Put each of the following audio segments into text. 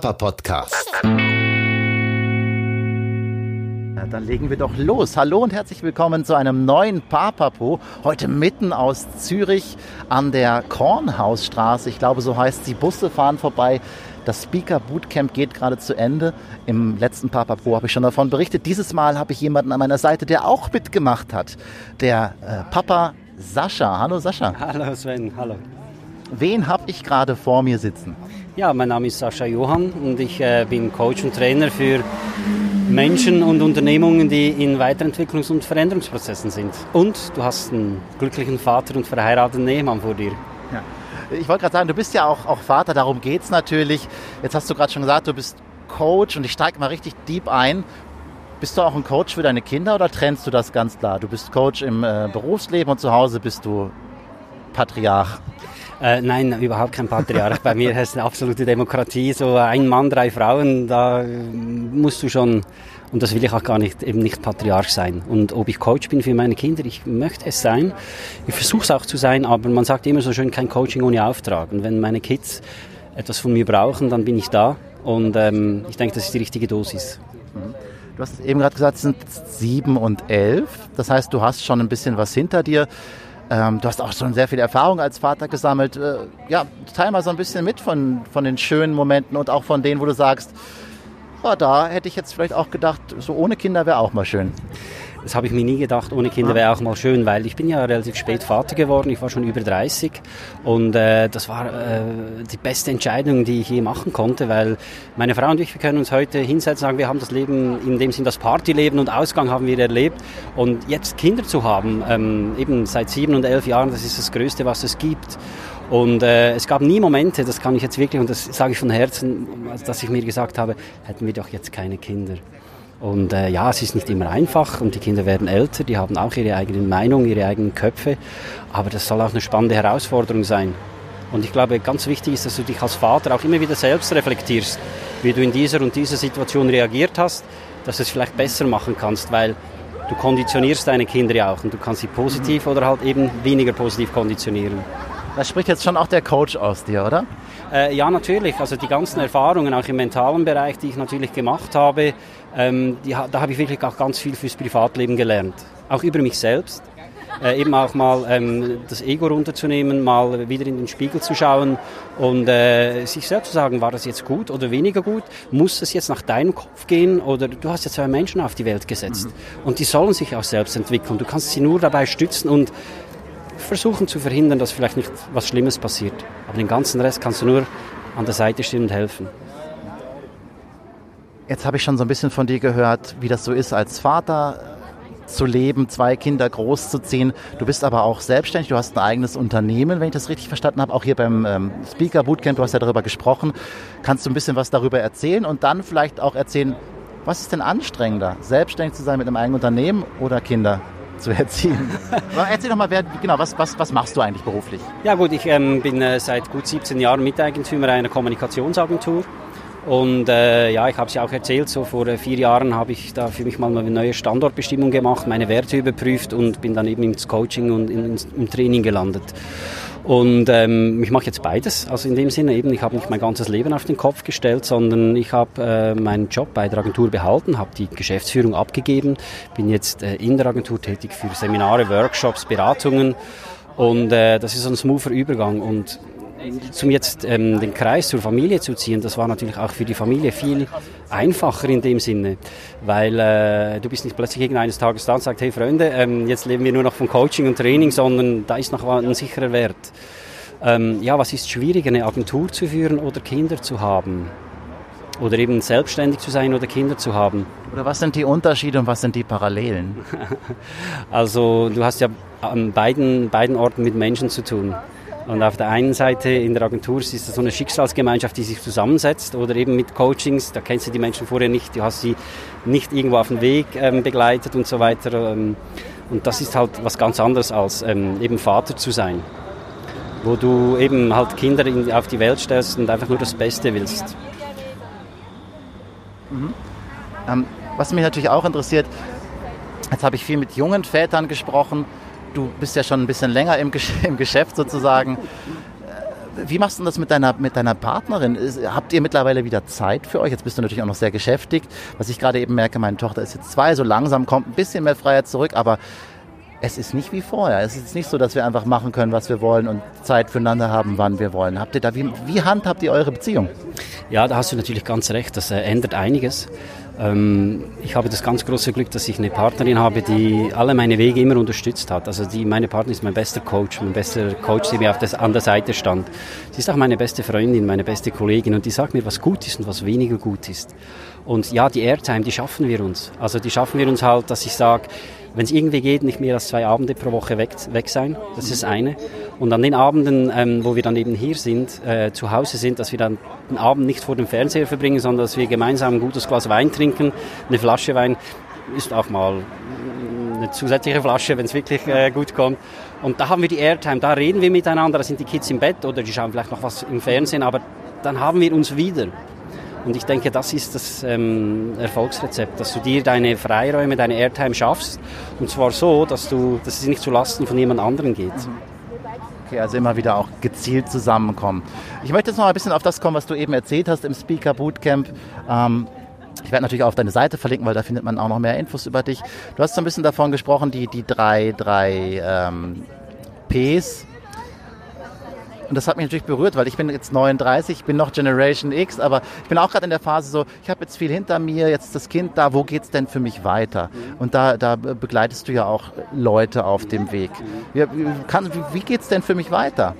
Papa Podcast. dann legen wir doch los. Hallo und herzlich willkommen zu einem neuen Papapo. Heute mitten aus Zürich an der Kornhausstraße. Ich glaube, so heißt sie. Busse fahren vorbei. Das Speaker Bootcamp geht gerade zu Ende. Im letzten Papapo habe ich schon davon berichtet. Dieses Mal habe ich jemanden an meiner Seite, der auch mitgemacht hat. Der äh, Papa Sascha. Hallo Sascha. Hallo Sven, hallo. Wen habe ich gerade vor mir sitzen? Ja, mein Name ist Sascha Johann und ich äh, bin Coach und Trainer für Menschen und Unternehmungen, die in Weiterentwicklungs- und Veränderungsprozessen sind. Und du hast einen glücklichen Vater und verheirateten Ehemann vor dir. Ja. Ich wollte gerade sagen, du bist ja auch, auch Vater, darum geht es natürlich. Jetzt hast du gerade schon gesagt, du bist Coach und ich steige mal richtig deep ein. Bist du auch ein Coach für deine Kinder oder trennst du das ganz klar? Du bist Coach im äh, Berufsleben und zu Hause bist du Patriarch. Äh, nein, überhaupt kein Patriarch. Bei mir ist es eine absolute Demokratie. So ein Mann, drei Frauen, da musst du schon, und das will ich auch gar nicht, eben nicht Patriarch sein. Und ob ich Coach bin für meine Kinder, ich möchte es sein. Ich versuche es auch zu sein, aber man sagt immer so schön, kein Coaching ohne Auftrag. Und wenn meine Kids etwas von mir brauchen, dann bin ich da. Und ähm, ich denke, das ist die richtige Dosis. Mhm. Du hast eben gerade gesagt, es sind sieben und elf. Das heißt, du hast schon ein bisschen was hinter dir. Ähm, du hast auch schon sehr viel Erfahrung als Vater gesammelt. Äh, ja, teil mal so ein bisschen mit von, von den schönen Momenten und auch von denen, wo du sagst, oh, da hätte ich jetzt vielleicht auch gedacht, so ohne Kinder wäre auch mal schön. Das habe ich mir nie gedacht, ohne Kinder wäre auch mal schön, weil ich bin ja relativ spät Vater geworden, ich war schon über 30 und äh, das war äh, die beste Entscheidung, die ich je machen konnte, weil meine Frau und ich, wir können uns heute hinsetzen und sagen, wir haben das Leben, in dem Sinn das Partyleben und Ausgang haben wir erlebt und jetzt Kinder zu haben, ähm, eben seit sieben und elf Jahren, das ist das Größte, was es gibt. Und äh, es gab nie Momente, das kann ich jetzt wirklich, und das sage ich von Herzen, dass ich mir gesagt habe, hätten wir doch jetzt keine Kinder. Und äh, ja, es ist nicht immer einfach und die Kinder werden älter, die haben auch ihre eigenen Meinungen, ihre eigenen Köpfe, aber das soll auch eine spannende Herausforderung sein. Und ich glaube, ganz wichtig ist, dass du dich als Vater auch immer wieder selbst reflektierst, wie du in dieser und dieser Situation reagiert hast, dass du es vielleicht besser machen kannst, weil du konditionierst deine Kinder ja auch und du kannst sie positiv oder halt eben weniger positiv konditionieren. Das spricht jetzt schon auch der Coach aus dir, oder? Äh, ja, natürlich. Also die ganzen Erfahrungen, auch im mentalen Bereich, die ich natürlich gemacht habe, ähm, die, da habe ich wirklich auch ganz viel fürs Privatleben gelernt. Auch über mich selbst. Äh, eben auch mal ähm, das Ego runterzunehmen, mal wieder in den Spiegel zu schauen und äh, sich selbst zu sagen, war das jetzt gut oder weniger gut? Muss es jetzt nach deinem Kopf gehen oder du hast jetzt zwei Menschen auf die Welt gesetzt mhm. und die sollen sich auch selbst entwickeln. Du kannst sie nur dabei stützen und versuchen zu verhindern, dass vielleicht nicht was Schlimmes passiert. Aber den ganzen Rest kannst du nur an der Seite stehen und helfen. Jetzt habe ich schon so ein bisschen von dir gehört, wie das so ist, als Vater zu leben, zwei Kinder großzuziehen. Du bist aber auch selbstständig, du hast ein eigenes Unternehmen, wenn ich das richtig verstanden habe, auch hier beim ähm, Speaker Bootcamp, du hast ja darüber gesprochen. Kannst du ein bisschen was darüber erzählen und dann vielleicht auch erzählen, was ist denn anstrengender, selbstständig zu sein mit einem eigenen Unternehmen oder Kinder? Zu erziehen. Erzähl doch mal, wer, genau, was, was, was machst du eigentlich beruflich? Ja gut, ich ähm, bin äh, seit gut 17 Jahren Miteigentümer einer Kommunikationsagentur. Und äh, ja, ich habe es ja auch erzählt, so vor äh, vier Jahren habe ich da für mich mal eine neue Standortbestimmung gemacht, meine Werte überprüft und bin dann eben ins Coaching und ins, im Training gelandet. Und ähm, ich mache jetzt beides. Also in dem Sinne eben, ich habe nicht mein ganzes Leben auf den Kopf gestellt, sondern ich habe äh, meinen Job bei der Agentur behalten, habe die Geschäftsführung abgegeben, bin jetzt äh, in der Agentur tätig für Seminare, Workshops, Beratungen. Und äh, das ist ein smoother Übergang. Und zum jetzt ähm, den Kreis zur Familie zu ziehen, das war natürlich auch für die Familie viel einfacher in dem Sinne, weil äh, du bist nicht plötzlich irgendeines Tages da und sagst, hey Freunde, ähm, jetzt leben wir nur noch von Coaching und Training, sondern da ist noch ein sicherer Wert. Ähm, ja, was ist schwieriger, eine Agentur zu führen oder Kinder zu haben? Oder eben selbstständig zu sein oder Kinder zu haben. Oder was sind die Unterschiede und was sind die Parallelen? also du hast ja an beiden, beiden Orten mit Menschen zu tun. Und auf der einen Seite in der Agentur ist es so eine Schicksalsgemeinschaft, die sich zusammensetzt oder eben mit Coachings, da kennst du die Menschen vorher nicht, du hast sie nicht irgendwo auf dem Weg ähm, begleitet und so weiter. Ähm, und das ist halt was ganz anderes als ähm, eben Vater zu sein, wo du eben halt Kinder in, auf die Welt stellst und einfach nur das Beste willst. Mhm. Ähm, was mich natürlich auch interessiert, jetzt habe ich viel mit jungen Vätern gesprochen, du bist ja schon ein bisschen länger im, Geschäft sozusagen. wie machst du das mit deiner, mit deiner Partnerin? Habt ihr mittlerweile wieder Zeit für euch? Jetzt bist du natürlich auch noch sehr beschäftigt. Was ich gerade eben merke, meine Tochter ist jetzt zwei, so langsam kommt ein bisschen mehr Freiheit zurück, aber es ist nicht wie vorher. Es ist nicht so, dass wir einfach machen können, was wir wollen und Zeit füreinander haben, wann wir wollen. Habt ihr da, wie, wie handhabt ihr eure Beziehung? Ja, da hast du natürlich ganz recht. Das äh, ändert einiges. Ähm, ich habe das ganz große Glück, dass ich eine Partnerin habe, die alle meine Wege immer unterstützt hat. Also die, meine Partnerin ist mein bester Coach, mein bester Coach, der mir auf das, an der Seite stand. Sie ist auch meine beste Freundin, meine beste Kollegin und die sagt mir, was gut ist und was weniger gut ist. Und ja, die Airtime, die schaffen wir uns. Also die schaffen wir uns halt, dass ich sage, wenn es irgendwie geht, nicht mehr als zwei Abende pro Woche weg, weg sein. Das ist eine. Und an den Abenden, ähm, wo wir dann eben hier sind, äh, zu Hause sind, dass wir dann den Abend nicht vor dem Fernseher verbringen, sondern dass wir gemeinsam ein gutes Glas Wein trinken. Eine Flasche Wein ist auch mal eine zusätzliche Flasche, wenn es wirklich äh, gut kommt. Und da haben wir die Airtime, da reden wir miteinander, da sind die Kids im Bett oder die schauen vielleicht noch was im Fernsehen, aber dann haben wir uns wieder. Und ich denke, das ist das ähm, Erfolgsrezept, dass du dir deine Freiräume, deine Airtime schaffst. Und zwar so, dass, du, dass es nicht zu Lasten von jemand anderem geht. Okay, also immer wieder auch gezielt zusammenkommen. Ich möchte jetzt noch ein bisschen auf das kommen, was du eben erzählt hast im Speaker Bootcamp. Ähm, ich werde natürlich auch auf deine Seite verlinken, weil da findet man auch noch mehr Infos über dich. Du hast so ein bisschen davon gesprochen, die, die drei, drei ähm, Ps, und das hat mich natürlich berührt, weil ich bin jetzt 39, ich bin noch Generation X, aber ich bin auch gerade in der Phase so, ich habe jetzt viel hinter mir, jetzt das Kind da, wo geht es denn für mich weiter? Und da, da begleitest du ja auch Leute auf dem Weg. Wie, kann, wie, wie geht es denn für mich weiter?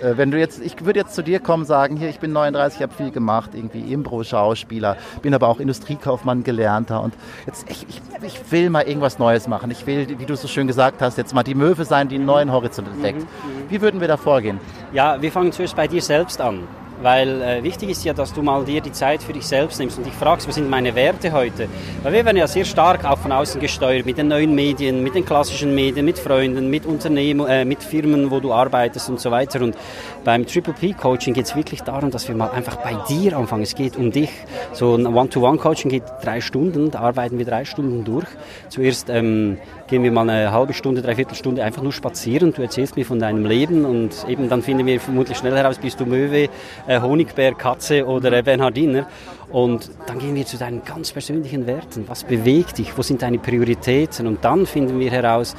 Äh, wenn du jetzt, ich würde jetzt zu dir kommen, sagen, hier, ich bin 39, ich habe viel gemacht, irgendwie Impro-Schauspieler, bin aber auch Industriekaufmann gelernter und jetzt, ich, ich, ich, will mal irgendwas Neues machen. Ich will, wie du so schön gesagt hast, jetzt mal die Möwe sein, die einen neuen Horizont entdeckt. Mhm. Wie würden wir da vorgehen? Ja, wir fangen zuerst bei dir selbst an. Weil äh, wichtig ist ja, dass du mal dir die Zeit für dich selbst nimmst und dich fragst, was sind meine Werte heute? Weil wir werden ja sehr stark auch von außen gesteuert mit den neuen Medien, mit den klassischen Medien, mit Freunden, mit Unternehmen, äh, mit Firmen, wo du arbeitest und so weiter. Und beim Triple P Coaching geht es wirklich darum, dass wir mal einfach bei dir anfangen. Es geht um dich. So ein One-to-One-Coaching geht drei Stunden, da arbeiten wir drei Stunden durch. Zuerst ähm, gehen wir mal eine halbe Stunde, dreiviertel Stunde einfach nur spazieren. Du erzählst mir von deinem Leben und eben dann finden wir vermutlich schnell heraus, bist du Möwe, äh, Honigbär, Katze oder äh, Bernhardiner. Und dann gehen wir zu deinen ganz persönlichen Werten. Was bewegt dich? Wo sind deine Prioritäten? Und dann finden wir heraus,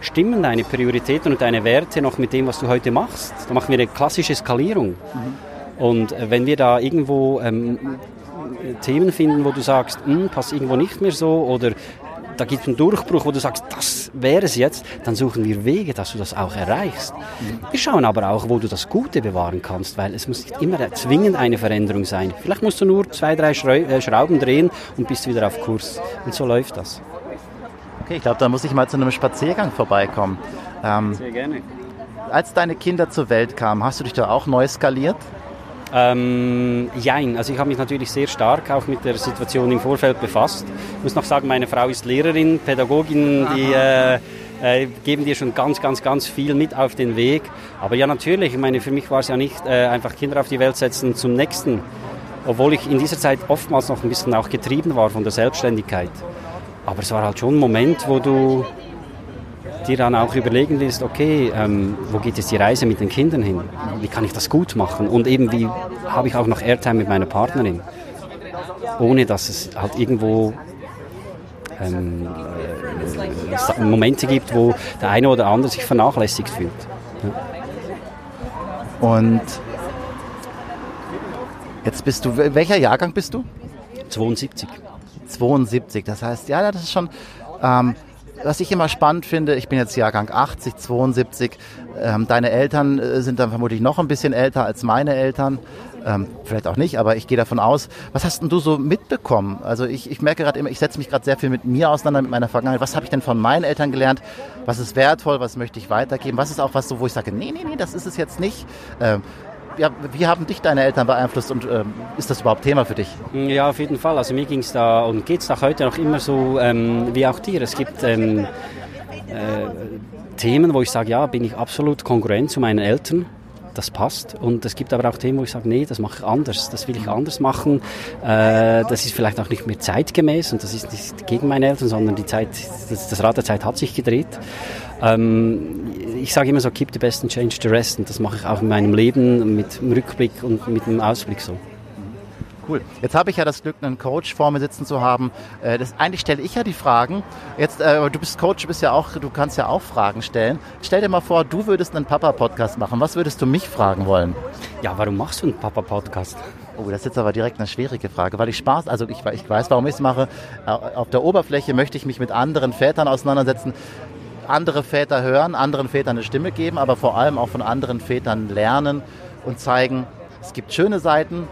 stimmen deine Prioritäten und deine Werte noch mit dem, was du heute machst? Da machen wir eine klassische Skalierung. Mhm. Und äh, wenn wir da irgendwo ähm, Themen finden, wo du sagst, hm, passt irgendwo nicht mehr so oder da gibt es einen Durchbruch, wo du sagst, das wäre es jetzt, dann suchen wir Wege, dass du das auch erreichst. Wir schauen aber auch, wo du das Gute bewahren kannst, weil es muss nicht immer zwingend eine Veränderung sein. Vielleicht musst du nur zwei, drei äh, Schrauben drehen und bist wieder auf Kurs. Und so läuft das. Okay, ich glaube, da muss ich mal zu einem Spaziergang vorbeikommen. Ähm, Sehr gerne. Als deine Kinder zur Welt kamen, hast du dich da auch neu skaliert? Ähm, jein, also ich habe mich natürlich sehr stark auch mit der Situation im Vorfeld befasst. Ich muss noch sagen, meine Frau ist Lehrerin, Pädagogin, die äh, äh, geben dir schon ganz, ganz, ganz viel mit auf den Weg. Aber ja, natürlich, ich meine, für mich war es ja nicht äh, einfach Kinder auf die Welt setzen zum nächsten, obwohl ich in dieser Zeit oftmals noch ein bisschen auch getrieben war von der Selbstständigkeit. Aber es war halt schon ein Moment, wo du dir dann auch überlegen willst, okay, ähm, wo geht jetzt die Reise mit den Kindern hin? Wie kann ich das gut machen? Und eben, wie habe ich auch noch Airtime mit meiner Partnerin? Ohne dass es halt irgendwo ähm, äh, Momente gibt, wo der eine oder andere sich vernachlässigt fühlt. Ja. Und jetzt bist du, welcher Jahrgang bist du? 72. 72, das heißt, ja, das ist schon, ähm, was ich immer spannend finde, ich bin jetzt Jahrgang 80, 72, ähm, deine Eltern äh, sind dann vermutlich noch ein bisschen älter als meine Eltern. Ähm, vielleicht auch nicht, aber ich gehe davon aus. Was hast denn du so mitbekommen? Also ich, ich merke gerade immer, ich setze mich gerade sehr viel mit mir auseinander, mit meiner Vergangenheit. Was habe ich denn von meinen Eltern gelernt? Was ist wertvoll? Was möchte ich weitergeben? Was ist auch was so, wo ich sage, nee, nee, nee, das ist es jetzt nicht. Ähm, ja, wie haben dich deine Eltern beeinflusst und ähm, ist das überhaupt Thema für dich? Ja, auf jeden Fall. Also mir ging es da und geht es auch heute noch immer so ähm, wie auch dir. Es gibt ähm, äh, Themen, wo ich sage, ja, bin ich absolut konkurrent zu meinen Eltern. Das passt. Und es gibt aber auch Themen, wo ich sage, nee, das mache ich anders, das will ich anders machen. Äh, das ist vielleicht auch nicht mehr zeitgemäß und das ist nicht gegen meine Eltern, sondern die Zeit, das, das Rad der Zeit hat sich gedreht. Ähm, ich sage immer so, keep the best and change the rest. Und das mache ich auch in meinem Leben mit dem Rückblick und mit dem Ausblick so. Cool. Jetzt habe ich ja das Glück, einen Coach vor mir sitzen zu haben. Äh, das, eigentlich stelle ich ja die Fragen. Jetzt, äh, du bist Coach, du bist ja auch, du kannst ja auch Fragen stellen. Stell dir mal vor, du würdest einen Papa-Podcast machen. Was würdest du mich fragen wollen? Ja, warum machst du einen Papa-Podcast? Oh, das ist jetzt aber direkt eine schwierige Frage, weil ich Spaß, also ich, ich weiß, warum ich es mache. Auf der Oberfläche möchte ich mich mit anderen Vätern auseinandersetzen, andere Väter hören, anderen Vätern eine Stimme geben, aber vor allem auch von anderen Vätern lernen und zeigen, es gibt schöne Seiten,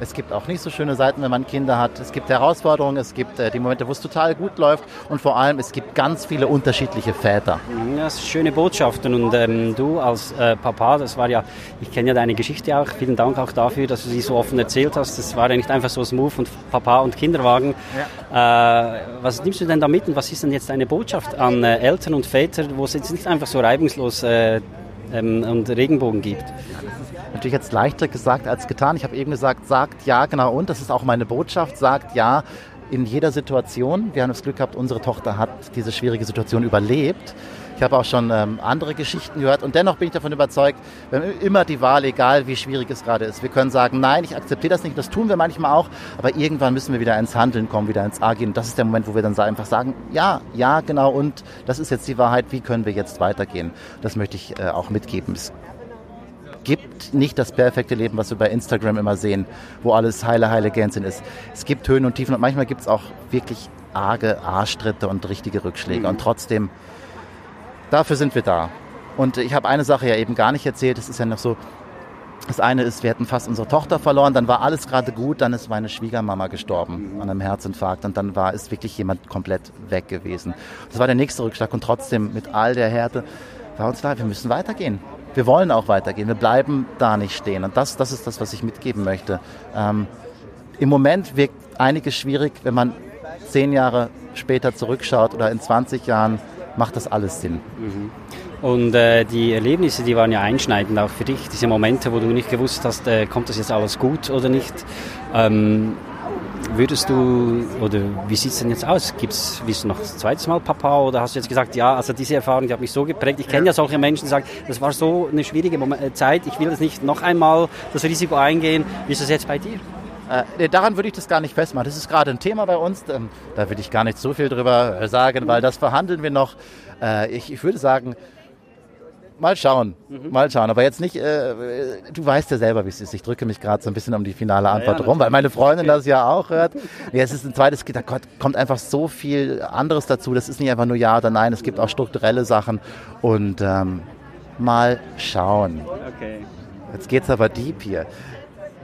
es gibt auch nicht so schöne Seiten, wenn man Kinder hat. Es gibt Herausforderungen, es gibt äh, die Momente, wo es total gut läuft und vor allem es gibt ganz viele unterschiedliche Väter. Ja, das sind schöne Botschaften und ähm, du als äh, Papa, das war ja, ich kenne ja deine Geschichte auch. Vielen Dank auch dafür, dass du sie so offen erzählt hast. Das war ja nicht einfach so Smooth und Papa und Kinderwagen. Ja. Äh, was nimmst du denn da mit und was ist denn jetzt deine Botschaft an äh, Eltern und Väter, wo es jetzt nicht einfach so reibungslos äh, ähm, und Regenbogen gibt? Natürlich jetzt leichter gesagt als getan. Ich habe eben gesagt, sagt ja, genau, und das ist auch meine Botschaft, sagt ja in jeder Situation. Wir haben das Glück gehabt, unsere Tochter hat diese schwierige Situation überlebt. Ich habe auch schon ähm, andere Geschichten gehört und dennoch bin ich davon überzeugt, wir haben immer die Wahl, egal wie schwierig es gerade ist. Wir können sagen, nein, ich akzeptiere das nicht, das tun wir manchmal auch, aber irgendwann müssen wir wieder ins Handeln kommen, wieder ins A gehen. Das ist der Moment, wo wir dann einfach sagen, ja, ja, genau, und das ist jetzt die Wahrheit, wie können wir jetzt weitergehen? Das möchte ich äh, auch mitgeben. Es gibt nicht das perfekte Leben, was wir bei Instagram immer sehen, wo alles heile, heile Gänzchen ist. Es gibt Höhen und Tiefen und manchmal gibt es auch wirklich arge Arschtritte und richtige Rückschläge. Mhm. Und trotzdem, dafür sind wir da. Und ich habe eine Sache ja eben gar nicht erzählt. Es ist ja noch so, das eine ist, wir hätten fast unsere Tochter verloren, dann war alles gerade gut, dann ist meine Schwiegermama gestorben mhm. an einem Herzinfarkt und dann war ist wirklich jemand komplett weg gewesen. Das war der nächste Rückschlag und trotzdem mit all der Härte war uns klar, wir müssen weitergehen wir wollen auch weitergehen. Wir bleiben da nicht stehen. Und das, das ist das, was ich mitgeben möchte. Ähm, Im Moment wirkt einiges schwierig, wenn man zehn Jahre später zurückschaut oder in 20 Jahren macht das alles Sinn. Mhm. Und äh, die Erlebnisse, die waren ja einschneidend auch für dich, diese Momente, wo du nicht gewusst hast, äh, kommt das jetzt alles gut oder nicht. Ähm, Würdest du, oder wie sieht es denn jetzt aus? Gibt's, bist du noch das zweite Mal Papa oder hast du jetzt gesagt, ja, also diese Erfahrung, die hat mich so geprägt. Ich kenne ja. solche Menschen, die sagen, das war so eine schwierige äh, Zeit, ich will das nicht noch einmal das Risiko eingehen. Wie ist das jetzt bei dir? Äh, daran würde ich das gar nicht festmachen. Das ist gerade ein Thema bei uns. Ähm, da würde ich gar nicht so viel drüber sagen, weil das verhandeln wir noch. Äh, ich, ich würde sagen, Mal schauen, mhm. mal schauen. Aber jetzt nicht, äh, du weißt ja selber, wie es ist. Ich drücke mich gerade so ein bisschen um die finale Antwort ja, ja, rum, weil meine Freundin das ja auch hört. Es ist ein zweites Kind, da kommt einfach so viel anderes dazu. Das ist nicht einfach nur Ja oder Nein, es gibt auch strukturelle Sachen. Und ähm, mal schauen. Okay. Jetzt geht's aber deep hier.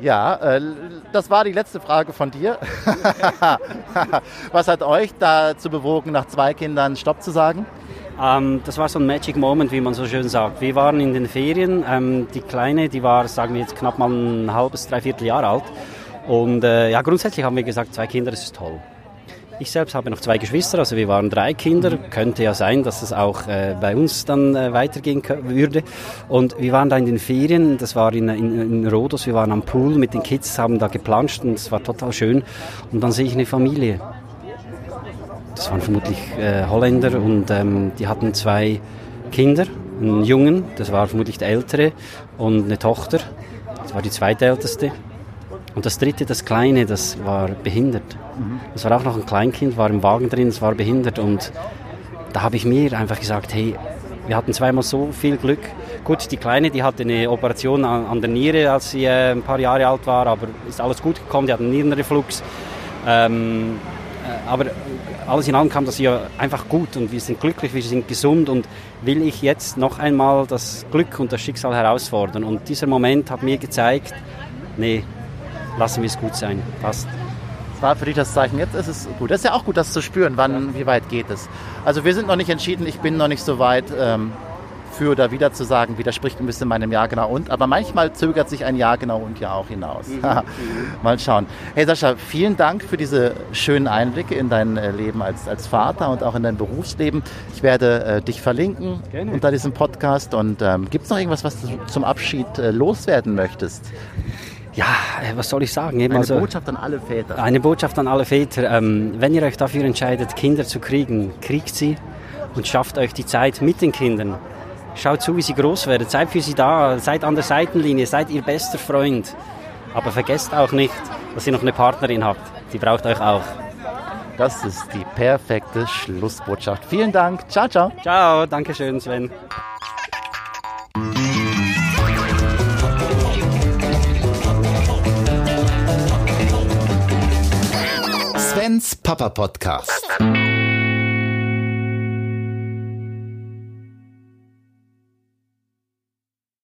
Ja, äh, das war die letzte Frage von dir. Was hat euch dazu bewogen, nach zwei Kindern Stopp zu sagen? Ähm, das war so ein Magic Moment, wie man so schön sagt. Wir waren in den Ferien. Ähm, die Kleine, die war, sagen wir jetzt, knapp mal ein halbes, dreiviertel Jahr alt. Und äh, ja, grundsätzlich haben wir gesagt, zwei Kinder, das ist toll. Ich selbst habe noch zwei Geschwister, also wir waren drei Kinder. Könnte ja sein, dass es auch äh, bei uns dann äh, weitergehen würde. Und wir waren da in den Ferien, das war in, in, in Rhodos, wir waren am Pool mit den Kids, haben da geplanscht und es war total schön. Und dann sehe ich eine Familie das waren vermutlich äh, Holländer und ähm, die hatten zwei Kinder, einen Jungen, das war vermutlich der ältere, und eine Tochter, das war die zweitälteste. Und das dritte, das kleine, das war behindert. Das war auch noch ein Kleinkind, war im Wagen drin, das war behindert. Und da habe ich mir einfach gesagt, hey, wir hatten zweimal so viel Glück. Gut, die Kleine, die hatte eine Operation an, an der Niere, als sie äh, ein paar Jahre alt war, aber ist alles gut gekommen, die hat einen Nierenreflux. Ähm, äh, aber alles in allem kam das ja einfach gut und wir sind glücklich, wir sind gesund und will ich jetzt noch einmal das Glück und das Schicksal herausfordern. Und dieser Moment hat mir gezeigt, nee, lassen wir es gut sein, passt. Das war für dich das Zeichen, jetzt ist es gut. Das ist ja auch gut, das zu spüren, wann, wie weit geht es. Also wir sind noch nicht entschieden, ich bin noch nicht so weit. Ähm, für oder wieder zu sagen, widerspricht ein bisschen meinem Ja genau und. Aber manchmal zögert sich ein Ja genau und ja auch hinaus. Mhm. Mal schauen. Hey Sascha, vielen Dank für diese schönen Einblicke in dein äh, Leben als, als Vater und auch in dein Berufsleben. Ich werde äh, dich verlinken Gerne. unter diesem Podcast. Und ähm, gibt es noch irgendwas, was du zum Abschied äh, loswerden möchtest? Ja, äh, was soll ich sagen? Eben eine also, Botschaft an alle Väter. Eine Botschaft an alle Väter. Ähm, wenn ihr euch dafür entscheidet, Kinder zu kriegen, kriegt sie und schafft euch die Zeit mit den Kindern. Schaut zu, wie sie groß werden. Seid für sie da. Seid an der Seitenlinie. Seid ihr bester Freund. Aber vergesst auch nicht, dass ihr noch eine Partnerin habt. Die braucht euch auch. Das ist die perfekte Schlussbotschaft. Vielen Dank. Ciao, ciao. Ciao, danke schön, Sven. Svens Papa Podcast.